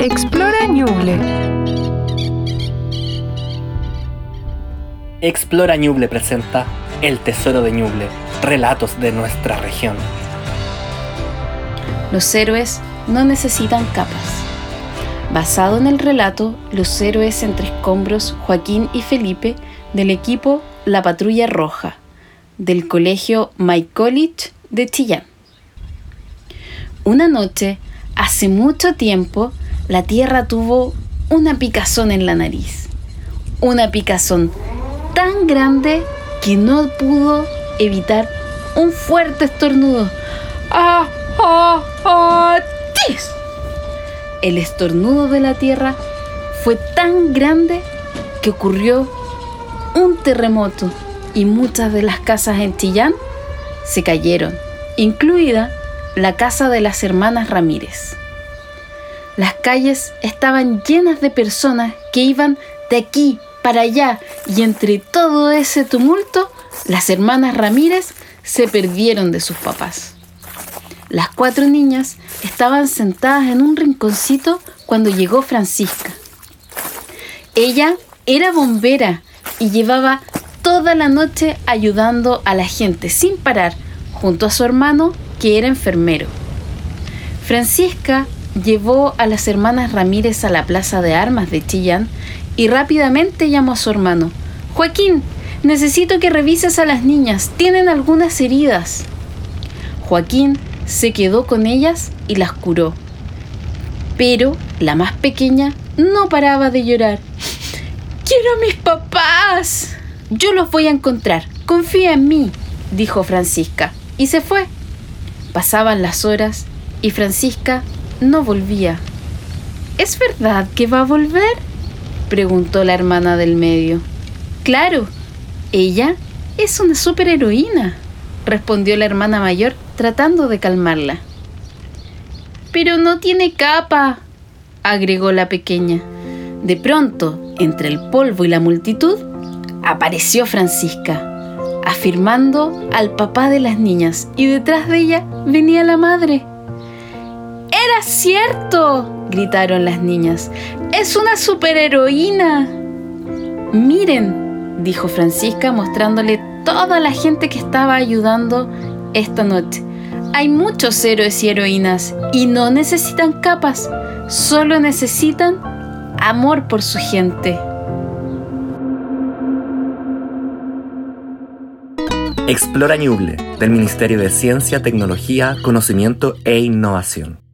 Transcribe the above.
Explora Ñuble. Explora Ñuble presenta El Tesoro de Ñuble, relatos de nuestra región. Los héroes no necesitan capas. Basado en el relato Los héroes entre escombros Joaquín y Felipe del equipo La Patrulla Roja del colegio My College de Chillán. Una noche, hace mucho tiempo, la tierra tuvo una picazón en la nariz. Una picazón tan grande que no pudo evitar un fuerte estornudo. ¡Ah! ¡Ah! ¡Ah! ¡Tis! El estornudo de la tierra fue tan grande que ocurrió un terremoto y muchas de las casas en Chillán se cayeron, incluida la casa de las hermanas Ramírez. Las calles estaban llenas de personas que iban de aquí para allá y entre todo ese tumulto, las hermanas Ramírez se perdieron de sus papás. Las cuatro niñas estaban sentadas en un rinconcito cuando llegó Francisca. Ella era bombera y llevaba toda la noche ayudando a la gente sin parar, junto a su hermano, que era enfermero. Francisca llevó a las hermanas Ramírez a la plaza de armas de Chillán y rápidamente llamó a su hermano. Joaquín, necesito que revises a las niñas, tienen algunas heridas. Joaquín se quedó con ellas y las curó. Pero la más pequeña no paraba de llorar. Quiero a mis papás. Yo los voy a encontrar. Confía en mí, dijo Francisca. Y se fue. Pasaban las horas y Francisca no volvía. ¿Es verdad que va a volver? preguntó la hermana del medio. Claro, ella es una superheroína, respondió la hermana mayor tratando de calmarla. Pero no tiene capa, agregó la pequeña. De pronto, entre el polvo y la multitud, apareció Francisca, afirmando al papá de las niñas, y detrás de ella venía la madre. ¡Era cierto! gritaron las niñas. ¡Es una superheroína! Miren, dijo Francisca mostrándole toda la gente que estaba ayudando esta noche. Hay muchos héroes y heroínas y no necesitan capas, solo necesitan amor por su gente. Explora Ñuble, del Ministerio de Ciencia, Tecnología, Conocimiento e Innovación.